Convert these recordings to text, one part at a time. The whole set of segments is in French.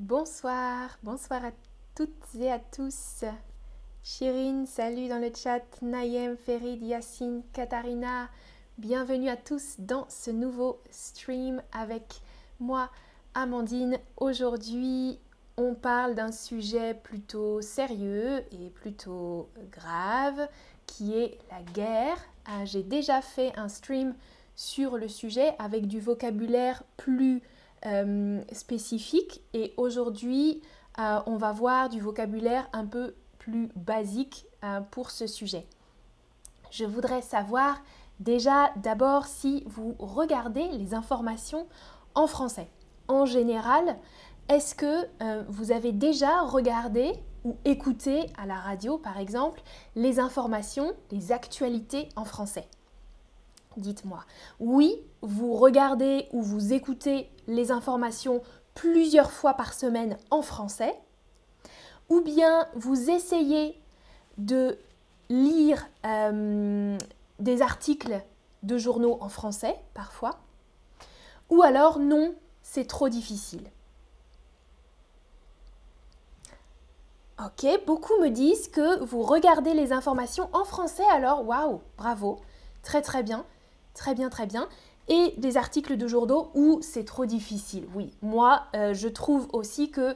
Bonsoir, bonsoir à toutes et à tous. Chirine, salut dans le chat. Nayem, Ferid, Yassine, Katharina, bienvenue à tous dans ce nouveau stream avec moi, Amandine. Aujourd'hui, on parle d'un sujet plutôt sérieux et plutôt grave qui est la guerre. Ah, j'ai déjà fait un stream sur le sujet avec du vocabulaire plus euh, spécifique et aujourd'hui euh, on va voir du vocabulaire un peu plus basique euh, pour ce sujet. Je voudrais savoir déjà d'abord si vous regardez les informations en français. En général, est-ce que vous avez déjà regardé ou écouté à la radio par exemple les informations, les actualités en français? Dites-moi. Oui, vous regardez ou vous écoutez les informations plusieurs fois par semaine en français, ou bien vous essayez de lire euh, des articles de journaux en français parfois, ou alors non, c'est trop difficile. Ok, beaucoup me disent que vous regardez les informations en français, alors waouh, bravo, très très bien, très bien, très bien et des articles de journaux où c'est trop difficile. Oui, moi, euh, je trouve aussi que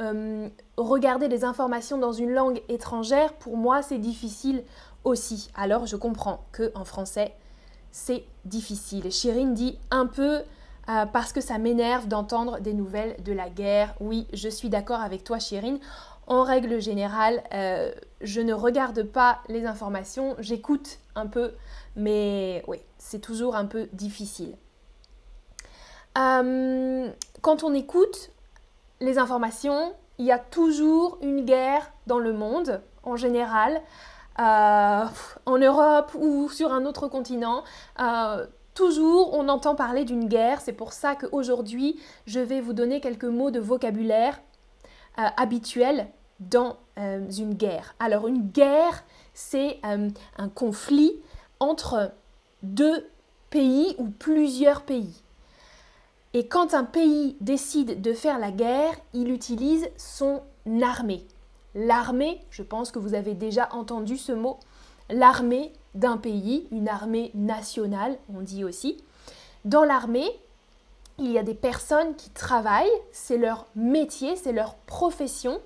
euh, regarder des informations dans une langue étrangère, pour moi, c'est difficile aussi. Alors, je comprends que en français, c'est difficile. Chirine dit un peu euh, parce que ça m'énerve d'entendre des nouvelles de la guerre. Oui, je suis d'accord avec toi, Chirine. En règle générale, je ne regarde pas les informations, j'écoute un peu, mais oui, c'est toujours un peu difficile. Euh, quand on écoute les informations, il y a toujours une guerre dans le monde, en général, euh, en Europe ou sur un autre continent. Euh, toujours, on entend parler d'une guerre. C'est pour ça qu'aujourd'hui, je vais vous donner quelques mots de vocabulaire habituels dans une guerre. Alors, une guerre, c'est un conflit entre deux pays ou plusieurs pays. Et quand un pays décide de faire la guerre, il utilise son armée. L'armée, je pense que vous avez déjà entendu ce mot, l'armée d'un pays, une armée nationale, on dit aussi. Dans l'armée, il y a des personnes qui travaillent, c'est leur métier, c'est leur profession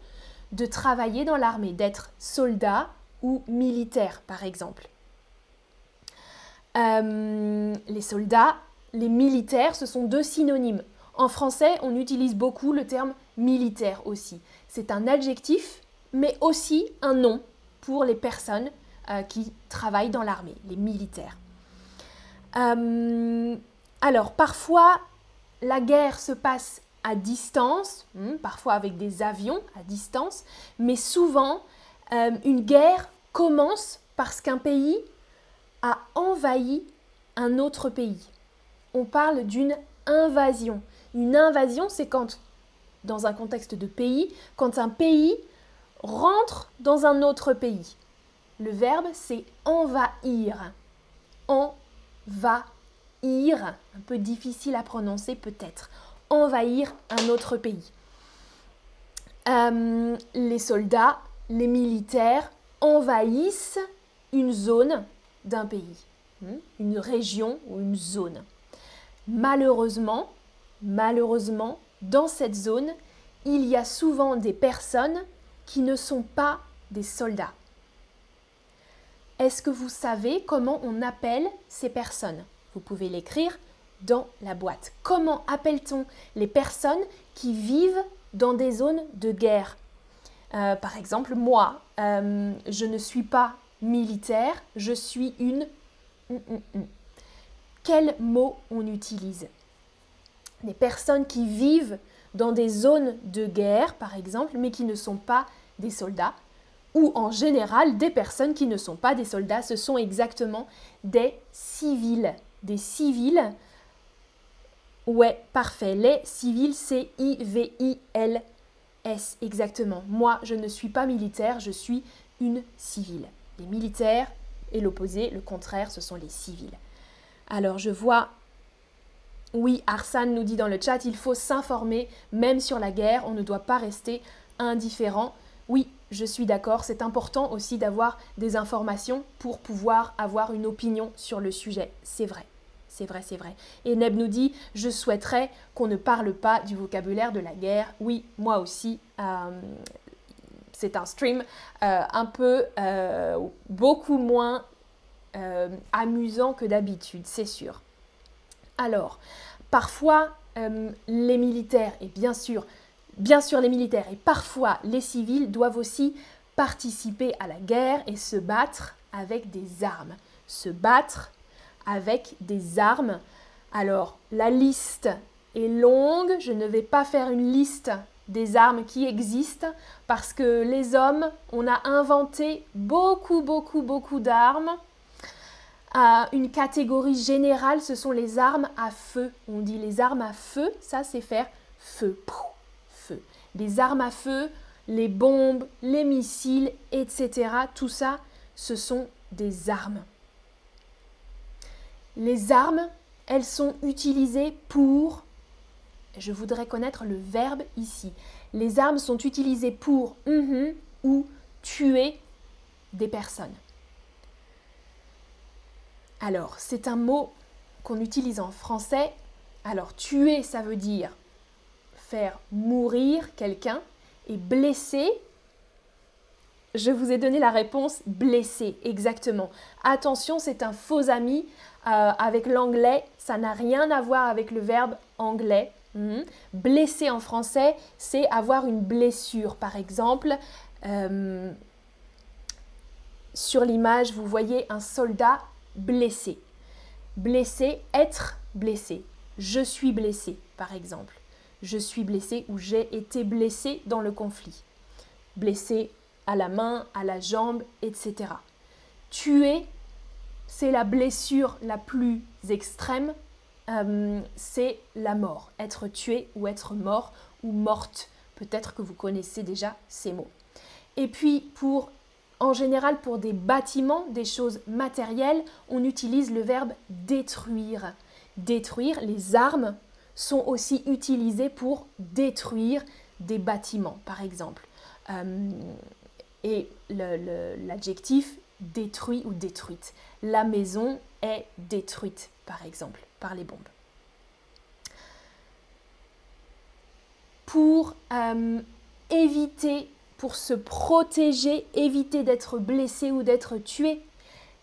de travailler dans l'armée, d'être soldat ou militaire par exemple. Euh, les soldats, les militaires, ce sont deux synonymes. En français, on utilise beaucoup le terme militaire aussi. C'est un adjectif, mais aussi un nom pour les personnes euh, qui travaillent dans l'armée, les militaires. Euh, alors, parfois, la guerre se passe à distance, hmm, parfois avec des avions à distance, mais souvent, une guerre commence parce qu'un pays a envahi un autre pays. On parle d'une invasion. Une invasion, c'est quand, dans un contexte de pays, quand un pays rentre dans un autre pays. Le verbe, c'est envahir. Envahir. Un peu difficile à prononcer peut-être. Envahir un autre pays. Euh, les soldats, les militaires envahissent une zone d'un pays, hmm, une région ou une zone. Malheureusement, malheureusement, dans cette zone, il y a souvent des personnes qui ne sont pas des soldats. Est-ce que vous savez comment on appelle ces personnes? Vous pouvez l'écrire dans la boîte. Comment appelle-t-on les personnes qui vivent dans des zones de guerre? Euh, Par exemple, moi, euh, je ne suis pas militaire, je suis une... Quel mot on utilise? Des personnes qui vivent dans des zones de guerre, par exemple, mais qui ne sont pas des soldats, ou en général des personnes qui ne sont pas des soldats, ce sont exactement des civils. Des civils, ouais, parfait, les civils, c'est I-V-I-L-S, exactement. Moi, je ne suis pas militaire, je suis une civile les militaires et l'opposé, le contraire, ce sont les civils. Alors je vois Oui, Arsan nous dit dans le chat, il faut s'informer, même sur la guerre, on ne doit pas rester indifférent. Oui, je suis d'accord, c'est important aussi d'avoir des informations pour pouvoir avoir une opinion sur le sujet. C'est vrai, c'est vrai, c'est vrai. Et Neb nous dit, je souhaiterais qu'on ne parle pas du vocabulaire de la guerre. Oui, moi aussi. Euh, c'est un stream euh, un peu euh, beaucoup moins amusant que d'habitude, c'est sûr. Alors, parfois, les militaires, et bien sûr, bien sûr les militaires, et parfois les civils doivent aussi participer à la guerre et se battre avec des armes. Se battre avec des armes. Alors, la liste est longue, je ne vais pas faire une liste des armes qui existent parce que les hommes, on a inventé beaucoup, beaucoup, beaucoup d'armes une catégorie générale, ce sont les armes à feu. On dit les armes à feu, ça c'est faire feu, feu. Les armes à feu, les bombes, les missiles, etc. Tout ça, ce sont des armes. Les armes, elles sont utilisées pour... Je voudrais connaître le verbe ici. Les armes sont utilisées pour mhm, ou tuer des personnes. Alors, c'est un mot qu'on utilise en français. Alors, tuer, ça veut dire faire mourir quelqu'un. Et blesser, je vous ai donné la réponse blesser, exactement. Attention, c'est un faux ami euh, avec l'anglais. Ça n'a rien à voir avec le verbe anglais. Hmm. Blesser en français, c'est avoir une blessure. Par exemple, euh, sur l'image, vous voyez un soldat blessé. Blessé, être blessé. Je suis blessé, par exemple. Je suis blessé ou j'ai été blessé dans le conflit. Blessé à la main, à la jambe, etc. Tuer, c'est la blessure la plus extrême, euh, c'est la mort. Être tué ou être mort ou morte. Peut-être que vous connaissez déjà ces mots. Et puis pour en général, pour des bâtiments, des choses matérielles, on utilise le verbe détruire. Détruire, les armes sont aussi utilisées pour détruire des bâtiments, par exemple. Euh, et l'adjectif détruit ou détruite. La maison est détruite, par exemple, par les bombes. Pour euh, éviter pour se protéger, éviter d'être blessé ou d'être tué.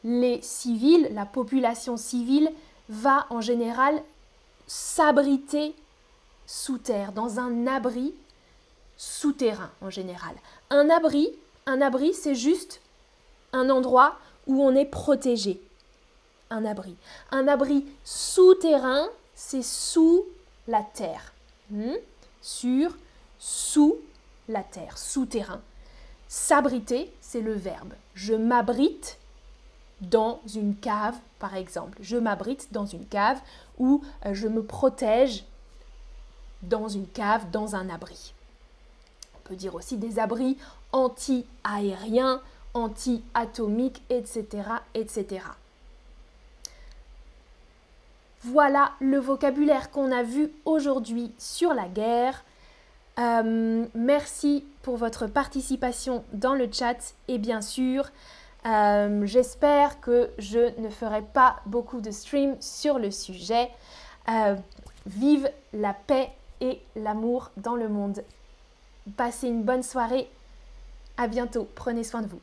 Les civils, la population civile, va en général s'abriter sous terre, dans un abri souterrain en général. Un abri, un abri, c'est juste un endroit où on est protégé. Un abri. Un abri souterrain, c'est sous la terre. Hmm? Sur, sous la terre, souterrain. S'abriter, c'est le verbe. Je m'abrite dans une cave, par exemple. Je m'abrite dans une cave ou euh, je me protège dans une cave, dans un abri. On peut dire aussi des abris anti-aériens, anti-atomiques, etc., etc. Voilà le vocabulaire qu'on a vu aujourd'hui sur la guerre. Euh, merci pour votre participation dans le chat et bien sûr, euh, j'espère que je ne ferai pas beaucoup de streams sur le sujet. Euh, vive la paix et l'amour dans le monde. Passez une bonne soirée. À bientôt. Prenez soin de vous.